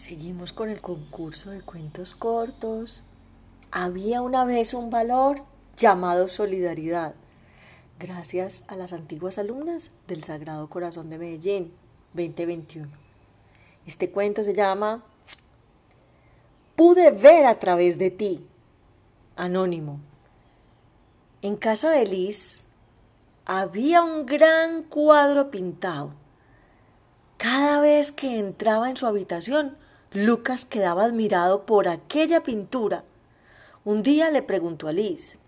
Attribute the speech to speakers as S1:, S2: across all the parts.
S1: Seguimos con el concurso de cuentos cortos. Había una vez un valor llamado solidaridad, gracias a las antiguas alumnas del Sagrado Corazón de Medellín 2021. Este cuento se llama Pude ver a través de ti. Anónimo. En casa de Liz había un gran cuadro pintado. Cada vez que entraba en su habitación, Lucas quedaba admirado por aquella pintura. Un día le preguntó a Liz,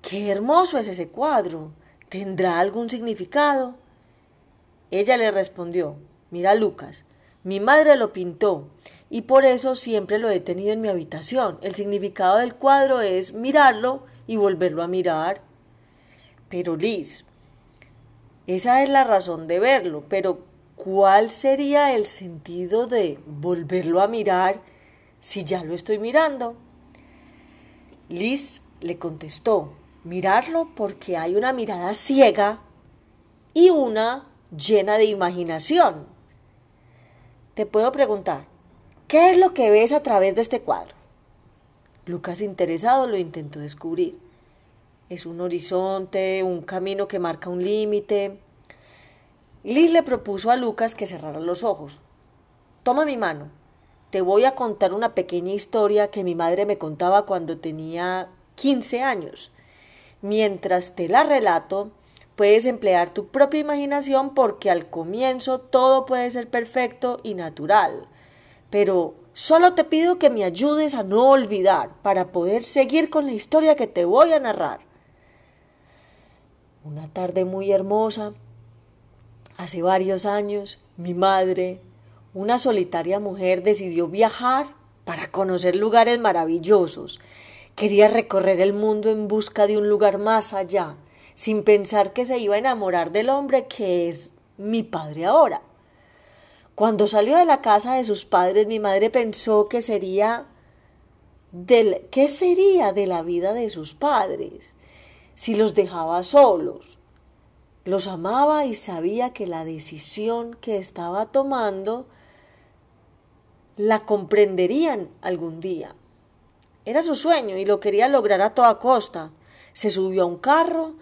S1: Qué hermoso es ese cuadro. ¿Tendrá algún significado? Ella le respondió, Mira, Lucas, mi madre lo pintó y por eso siempre lo he tenido en mi habitación. El significado del cuadro es mirarlo y volverlo a mirar. Pero Liz, esa es la razón de verlo, pero ¿cuál sería el sentido de volverlo a mirar si ya lo estoy mirando? Liz le contestó, mirarlo porque hay una mirada ciega y una llena de imaginación. Te puedo preguntar, ¿qué es lo que ves a través de este cuadro? Lucas interesado lo intentó descubrir. Es un horizonte, un camino que marca un límite, Liz le propuso a Lucas que cerrara los ojos. Toma mi mano. Te voy a contar una pequeña historia que mi madre me contaba cuando tenía 15 años. Mientras te la relato, puedes emplear tu propia imaginación porque al comienzo todo puede ser perfecto y natural. Pero solo te pido que me ayudes a no olvidar para poder seguir con la historia que te voy a narrar. Una tarde muy hermosa, Hace varios años, mi madre, una solitaria mujer, decidió viajar para conocer lugares maravillosos. Quería recorrer el mundo en busca de un lugar más allá, sin pensar que se iba a enamorar del hombre que es mi padre ahora. Cuando salió de la casa de sus padres, mi madre pensó que sería del qué sería de la vida de sus padres si los dejaba solos los amaba y sabía que la decisión que estaba tomando la comprenderían algún día. Era su sueño y lo quería lograr a toda costa. Se subió a un carro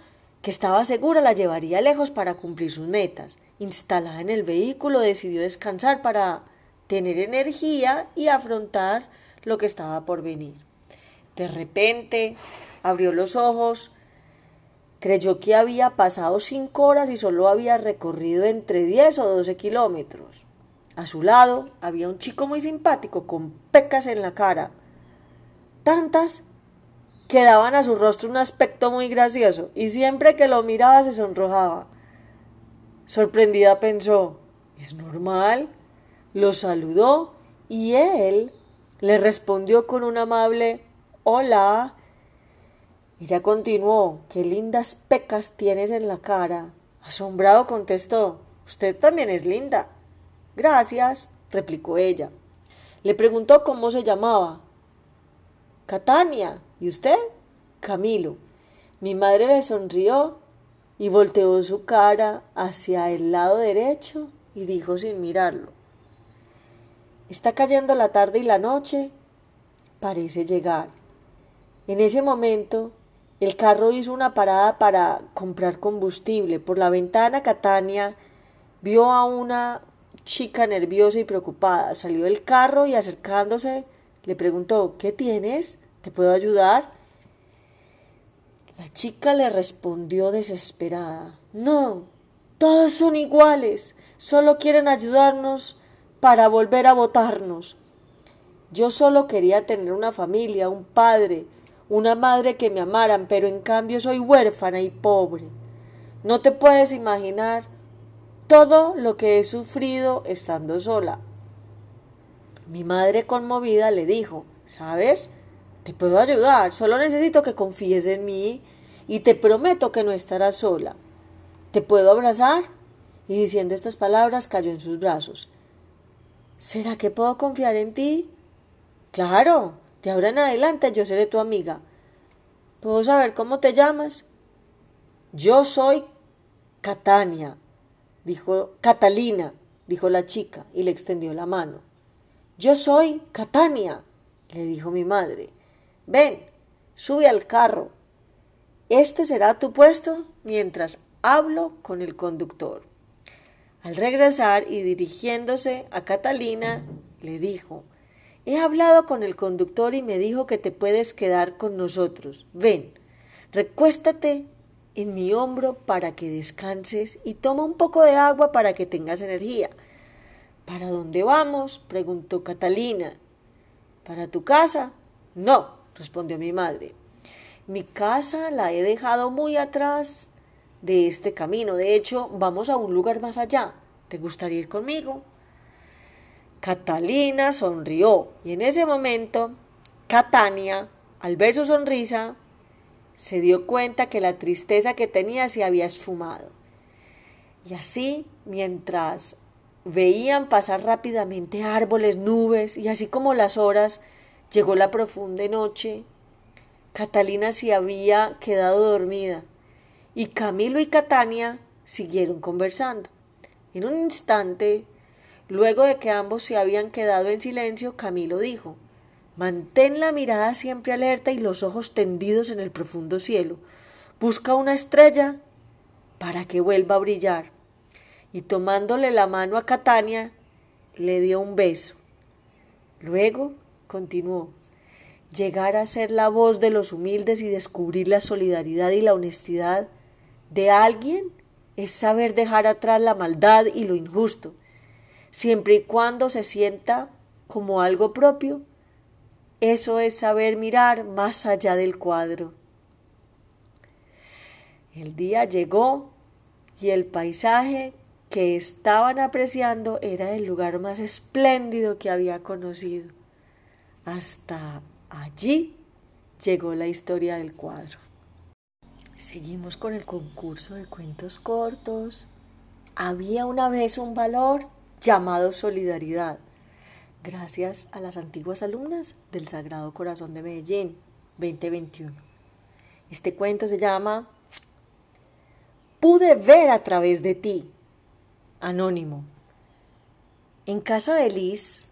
S1: que estaba segura la llevaría lejos para cumplir sus metas. Instalada en el vehículo decidió descansar para tener energía y afrontar lo que estaba por venir. De repente abrió los ojos Creyó que había pasado cinco horas y solo había recorrido entre diez o doce kilómetros. A su lado había un chico muy simpático con pecas en la cara. Tantas que daban a su rostro un aspecto muy gracioso y siempre que lo miraba se sonrojaba. Sorprendida pensó, ¿es normal? Lo saludó y él le respondió con un amable Hola ella continuó, qué lindas pecas tienes en la cara. Asombrado contestó, usted también es linda. Gracias, replicó ella. Le preguntó cómo se llamaba. Catania. ¿Y usted? Camilo. Mi madre le sonrió y volteó su cara hacia el lado derecho y dijo sin mirarlo. Está cayendo la tarde y la noche parece llegar. En ese momento el carro hizo una parada para comprar combustible. Por la ventana Catania vio a una chica nerviosa y preocupada. Salió del carro y acercándose le preguntó ¿Qué tienes? ¿Te puedo ayudar? La chica le respondió desesperada No, todos son iguales. Solo quieren ayudarnos para volver a votarnos. Yo solo quería tener una familia, un padre, una madre que me amaran, pero en cambio soy huérfana y pobre. No te puedes imaginar todo lo que he sufrido estando sola. Mi madre conmovida le dijo, ¿sabes? Te puedo ayudar, solo necesito que confíes en mí y te prometo que no estarás sola. ¿Te puedo abrazar? Y diciendo estas palabras cayó en sus brazos. ¿Será que puedo confiar en ti? Claro, de ahora en adelante yo seré tu amiga. ¿Puedo saber cómo te llamas? Yo soy Catania, dijo Catalina, dijo la chica y le extendió la mano. Yo soy Catania, le dijo mi madre. Ven, sube al carro. Este será tu puesto mientras hablo con el conductor. Al regresar y dirigiéndose a Catalina, le dijo He hablado con el conductor y me dijo que te puedes quedar con nosotros. Ven, recuéstate en mi hombro para que descanses y toma un poco de agua para que tengas energía. ¿Para dónde vamos? preguntó Catalina. ¿Para tu casa? No, respondió mi madre. Mi casa la he dejado muy atrás de este camino. De hecho, vamos a un lugar más allá. ¿Te gustaría ir conmigo? Catalina sonrió y en ese momento Catania, al ver su sonrisa, se dio cuenta que la tristeza que tenía se había esfumado. Y así, mientras veían pasar rápidamente árboles, nubes, y así como las horas, llegó la profunda noche, Catalina se había quedado dormida, y Camilo y Catania siguieron conversando. En un instante, luego de que ambos se habían quedado en silencio, Camilo dijo Mantén la mirada siempre alerta y los ojos tendidos en el profundo cielo. Busca una estrella para que vuelva a brillar. Y tomándole la mano a Catania, le dio un beso. Luego continuó llegar a ser la voz de los humildes y descubrir la solidaridad y la honestidad de alguien es saber dejar atrás la maldad y lo injusto, siempre y cuando se sienta como algo propio eso es saber mirar más allá del cuadro. El día llegó y el paisaje que estaban apreciando era el lugar más espléndido que había conocido. Hasta allí llegó la historia del cuadro. Seguimos con el concurso de cuentos cortos. Había una vez un valor llamado solidaridad gracias a las antiguas alumnas del Sagrado Corazón de Medellín 2021. Este cuento se llama Pude ver a través de ti. Anónimo. En casa de Liz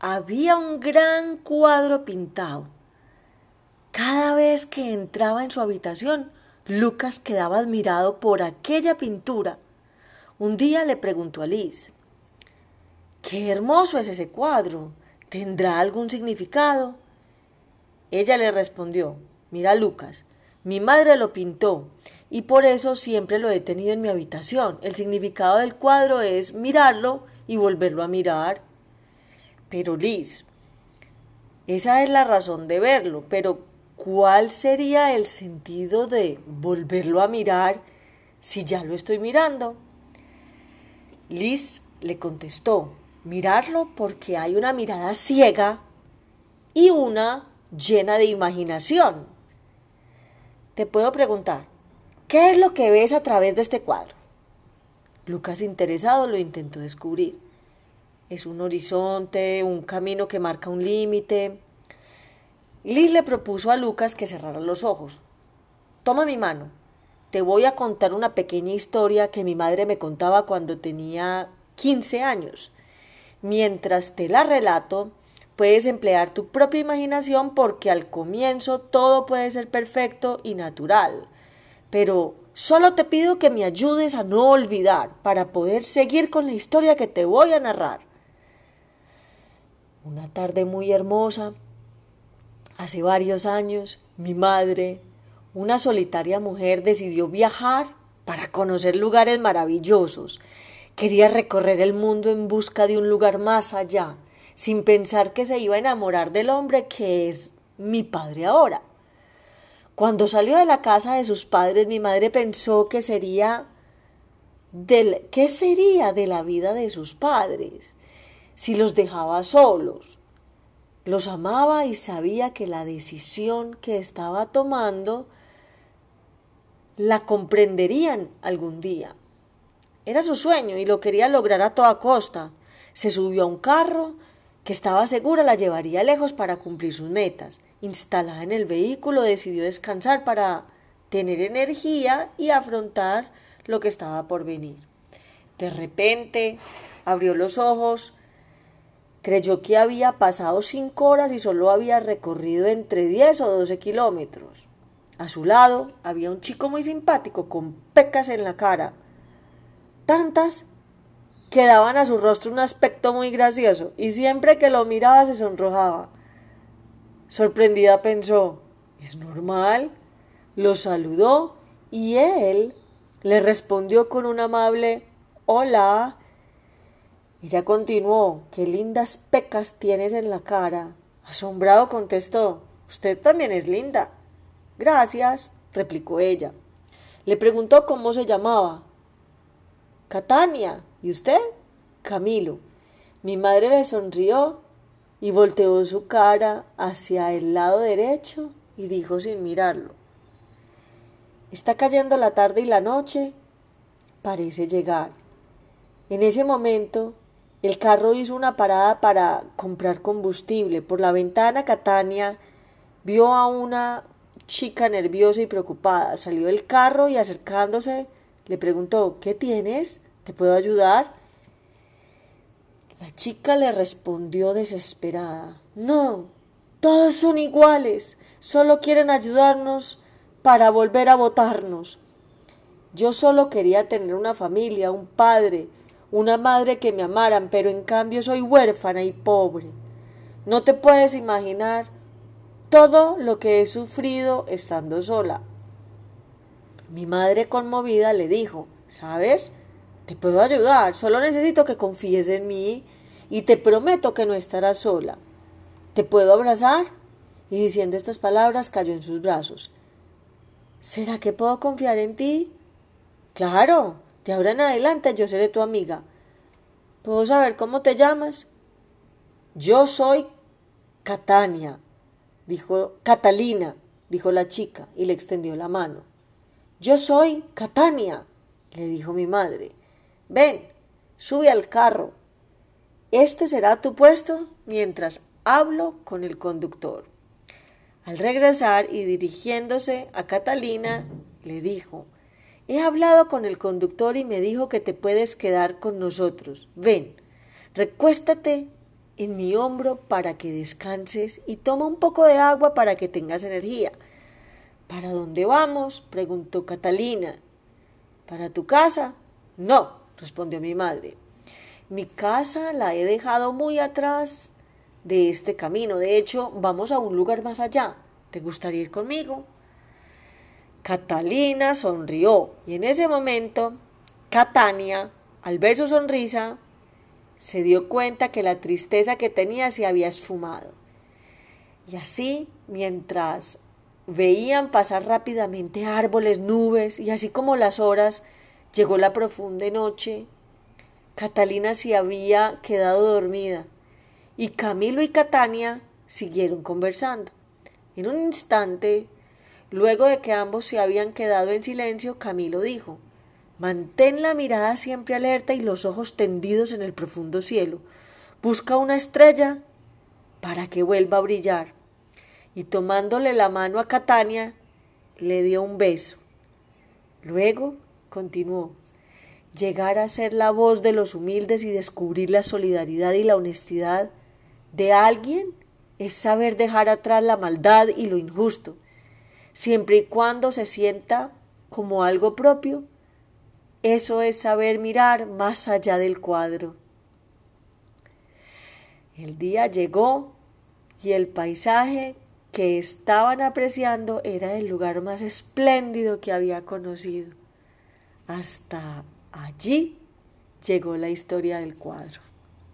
S1: había un gran cuadro pintado. Cada vez que entraba en su habitación, Lucas quedaba admirado por aquella pintura. Un día le preguntó a Liz, Qué hermoso es ese cuadro. ¿Tendrá algún significado? Ella le respondió Mira, Lucas, mi madre lo pintó y por eso siempre lo he tenido en mi habitación. El significado del cuadro es mirarlo y volverlo a mirar. Pero Liz, esa es la razón de verlo, pero ¿cuál sería el sentido de volverlo a mirar si ya lo estoy mirando? Liz le contestó mirarlo porque hay una mirada ciega y una llena de imaginación. Te puedo preguntar, ¿qué es lo que ves a través de este cuadro? Lucas interesado lo intentó descubrir. Es un horizonte, un camino que marca un límite. Liz le propuso a Lucas que cerrara los ojos. Toma mi mano. Te voy a contar una pequeña historia que mi madre me contaba cuando tenía 15 años. Mientras te la relato, puedes emplear tu propia imaginación porque al comienzo todo puede ser perfecto y natural. Pero solo te pido que me ayudes a no olvidar para poder seguir con la historia que te voy a narrar. Una tarde muy hermosa, hace varios años, mi madre, una solitaria mujer, decidió viajar para conocer lugares maravillosos Quería recorrer el mundo en busca de un lugar más allá, sin pensar que se iba a enamorar del hombre que es mi padre ahora. Cuando salió de la casa de sus padres, mi madre pensó que sería del qué sería de la vida de sus padres si los dejaba solos. Los amaba y sabía que la decisión que estaba tomando la comprenderían algún día. Era su sueño y lo quería lograr a toda costa. Se subió a un carro que estaba segura la llevaría lejos para cumplir sus metas. Instalada en el vehículo, decidió descansar para tener energía y afrontar lo que estaba por venir. De repente abrió los ojos Creyó que había pasado cinco horas y solo había recorrido entre diez o doce kilómetros. A su lado había un chico muy simpático con pecas en la cara. Tantas que daban a su rostro un aspecto muy gracioso y siempre que lo miraba se sonrojaba. Sorprendida pensó, ¿es normal? Lo saludó y él le respondió con un amable Hola. Ella continuó, qué lindas pecas tienes en la cara. Asombrado contestó, Usted también es linda. Gracias, replicó ella. Le preguntó cómo se llamaba. Catania. ¿Y usted? Camilo. Mi madre le sonrió y volteó su cara hacia el lado derecho y dijo sin mirarlo. Está cayendo la tarde y la noche parece llegar. En ese momento, el carro hizo una parada para comprar combustible. Por la ventana, Catania vio a una chica nerviosa y preocupada. Salió del carro y acercándose le preguntó ¿Qué tienes? ¿Te puedo ayudar? La chica le respondió desesperada No, todos son iguales. Solo quieren ayudarnos para volver a votarnos. Yo solo quería tener una familia, un padre, una madre que me amaran, pero en cambio soy huérfana y pobre. No te puedes imaginar todo lo que he sufrido estando sola. Mi madre conmovida le dijo, ¿sabes? Te puedo ayudar, solo necesito que confíes en mí y te prometo que no estarás sola. ¿Te puedo abrazar? Y diciendo estas palabras cayó en sus brazos. ¿Será que puedo confiar en ti? Claro, de ahora en adelante yo seré tu amiga. ¿Puedo saber cómo te llamas? Yo soy Catania, dijo Catalina, dijo la chica, y le extendió la mano. Yo soy Catania, le dijo mi madre. Ven, sube al carro. Este será tu puesto mientras hablo con el conductor. Al regresar y dirigiéndose a Catalina, le dijo He hablado con el conductor y me dijo que te puedes quedar con nosotros. Ven, recuéstate en mi hombro para que descanses y toma un poco de agua para que tengas energía. ¿Para dónde vamos? preguntó Catalina. ¿Para tu casa? No, respondió mi madre. Mi casa la he dejado muy atrás de este camino. De hecho, vamos a un lugar más allá. ¿Te gustaría ir conmigo? Catalina sonrió y en ese momento Catania, al ver su sonrisa, se dio cuenta que la tristeza que tenía se había esfumado. Y así, mientras veían pasar rápidamente árboles, nubes, y así como las horas, llegó la profunda noche, Catalina se había quedado dormida, y Camilo y Catania siguieron conversando. En un instante, luego de que ambos se habían quedado en silencio, Camilo dijo Mantén la mirada siempre alerta y los ojos tendidos en el profundo cielo. Busca una estrella para que vuelva a brillar. Y tomándole la mano a Catania, le dio un beso. Luego continuó. Llegar a ser la voz de los humildes y descubrir la solidaridad y la honestidad de alguien es saber dejar atrás la maldad y lo injusto, siempre y cuando se sienta como algo propio eso es saber mirar más allá del cuadro. El día llegó y el paisaje que estaban apreciando era el lugar más espléndido que había conocido. Hasta allí llegó la historia del cuadro.